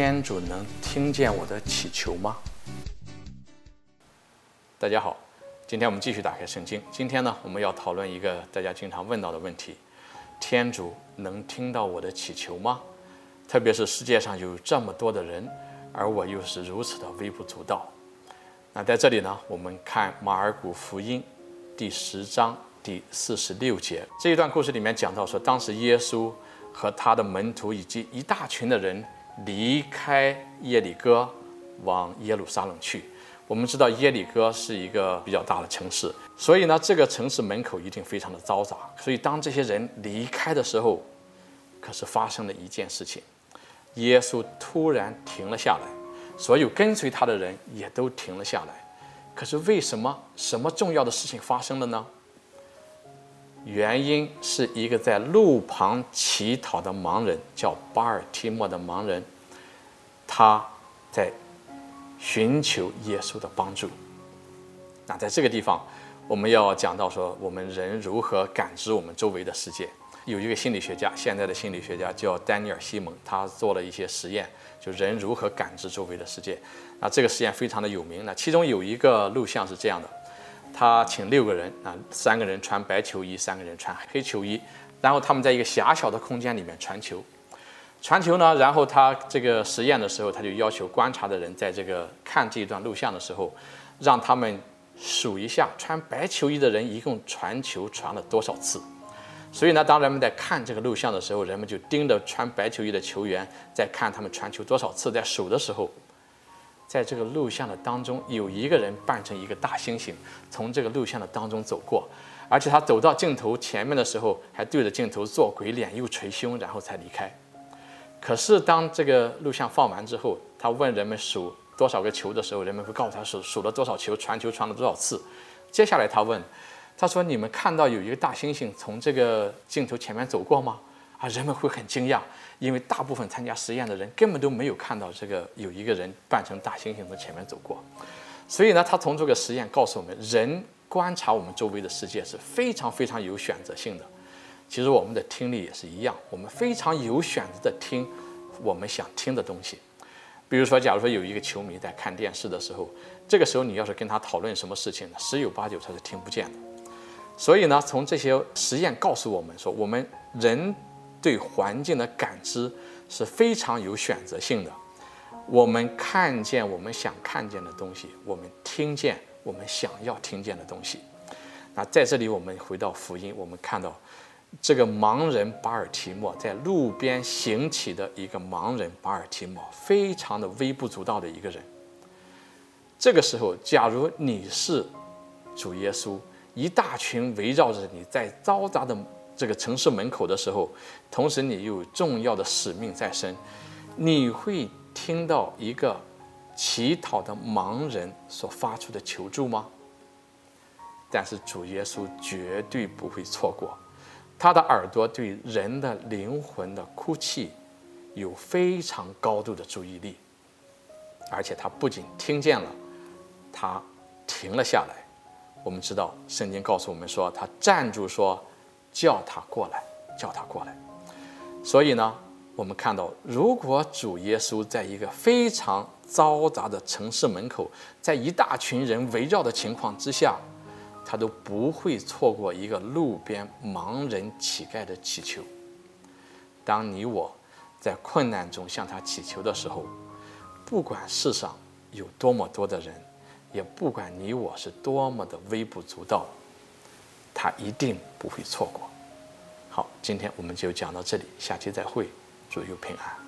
天主能听见我的祈求吗？大家好，今天我们继续打开圣经。今天呢，我们要讨论一个大家经常问到的问题：天主能听到我的祈求吗？特别是世界上有这么多的人，而我又是如此的微不足道。那在这里呢，我们看马尔谷福音第十章第四十六节这一段故事里面讲到说，当时耶稣和他的门徒以及一大群的人离开耶里哥，往耶路撒冷去。我们知道耶里哥是一个比较大的城市，所以呢，这个城市门口一定非常的嘈杂。所以当这些人离开的时候，可是发生了一件事情，耶稣突然停了下来，所有跟随他的人也都停了下来。可是为什么？什么重要的事情发生了呢？原因是一个在路旁乞讨的盲人，叫巴尔提莫的盲人，他在寻求耶稣的帮助。那在这个地方，我们要讲到说，我们人如何感知我们周围的世界。有一个心理学家，现在的心理学家叫丹尼尔·西蒙，他做了一些实验，就人如何感知周围的世界。那这个实验非常的有名。那其中有一个录像是这样的。他请六个人啊，三个人穿白球衣，三个人穿黑球衣，然后他们在一个狭小的空间里面传球。传球呢，然后他这个实验的时候，他就要求观察的人在这个看这一段录像的时候，让他们数一下穿白球衣的人一共传球传了多少次。所以呢，当人们在看这个录像的时候，人们就盯着穿白球衣的球员，在看他们传球多少次，在数的时候。在这个录像的当中，有一个人扮成一个大猩猩，从这个录像的当中走过，而且他走到镜头前面的时候，还对着镜头做鬼脸，又捶胸，然后才离开。可是当这个录像放完之后，他问人们数多少个球的时候，人们会告诉他数数了多少球，传球传了多少次。接下来他问，他说：“你们看到有一个大猩猩从这个镜头前面走过吗？”啊，人们会很惊讶。因为大部分参加实验的人根本都没有看到这个有一个人扮成大猩猩从前面走过，所以呢，他从这个实验告诉我们，人观察我们周围的世界是非常非常有选择性的。其实我们的听力也是一样，我们非常有选择的听我们想听的东西。比如说，假如说有一个球迷在看电视的时候，这个时候你要是跟他讨论什么事情呢，十有八九他是听不见的。所以呢，从这些实验告诉我们说，我们人。对环境的感知是非常有选择性的。我们看见我们想看见的东西，我们听见我们想要听见的东西。那在这里，我们回到福音，我们看到这个盲人巴尔提莫在路边行乞的一个盲人巴尔提莫，非常的微不足道的一个人。这个时候，假如你是主耶稣，一大群围绕着你在嘈杂的。这个城市门口的时候，同时你又有重要的使命在身，你会听到一个乞讨的盲人所发出的求助吗？但是主耶稣绝对不会错过，他的耳朵对人的灵魂的哭泣有非常高度的注意力，而且他不仅听见了，他停了下来。我们知道圣经告诉我们说，他站住说。叫他过来，叫他过来。所以呢，我们看到，如果主耶稣在一个非常嘈杂的城市门口，在一大群人围绕的情况之下，他都不会错过一个路边盲人乞丐的祈求。当你我在困难中向他祈求的时候，不管世上有多么多的人，也不管你我是多么的微不足道。他一定不会错过。今天我们就讲到这里，下期再会，祝有平安。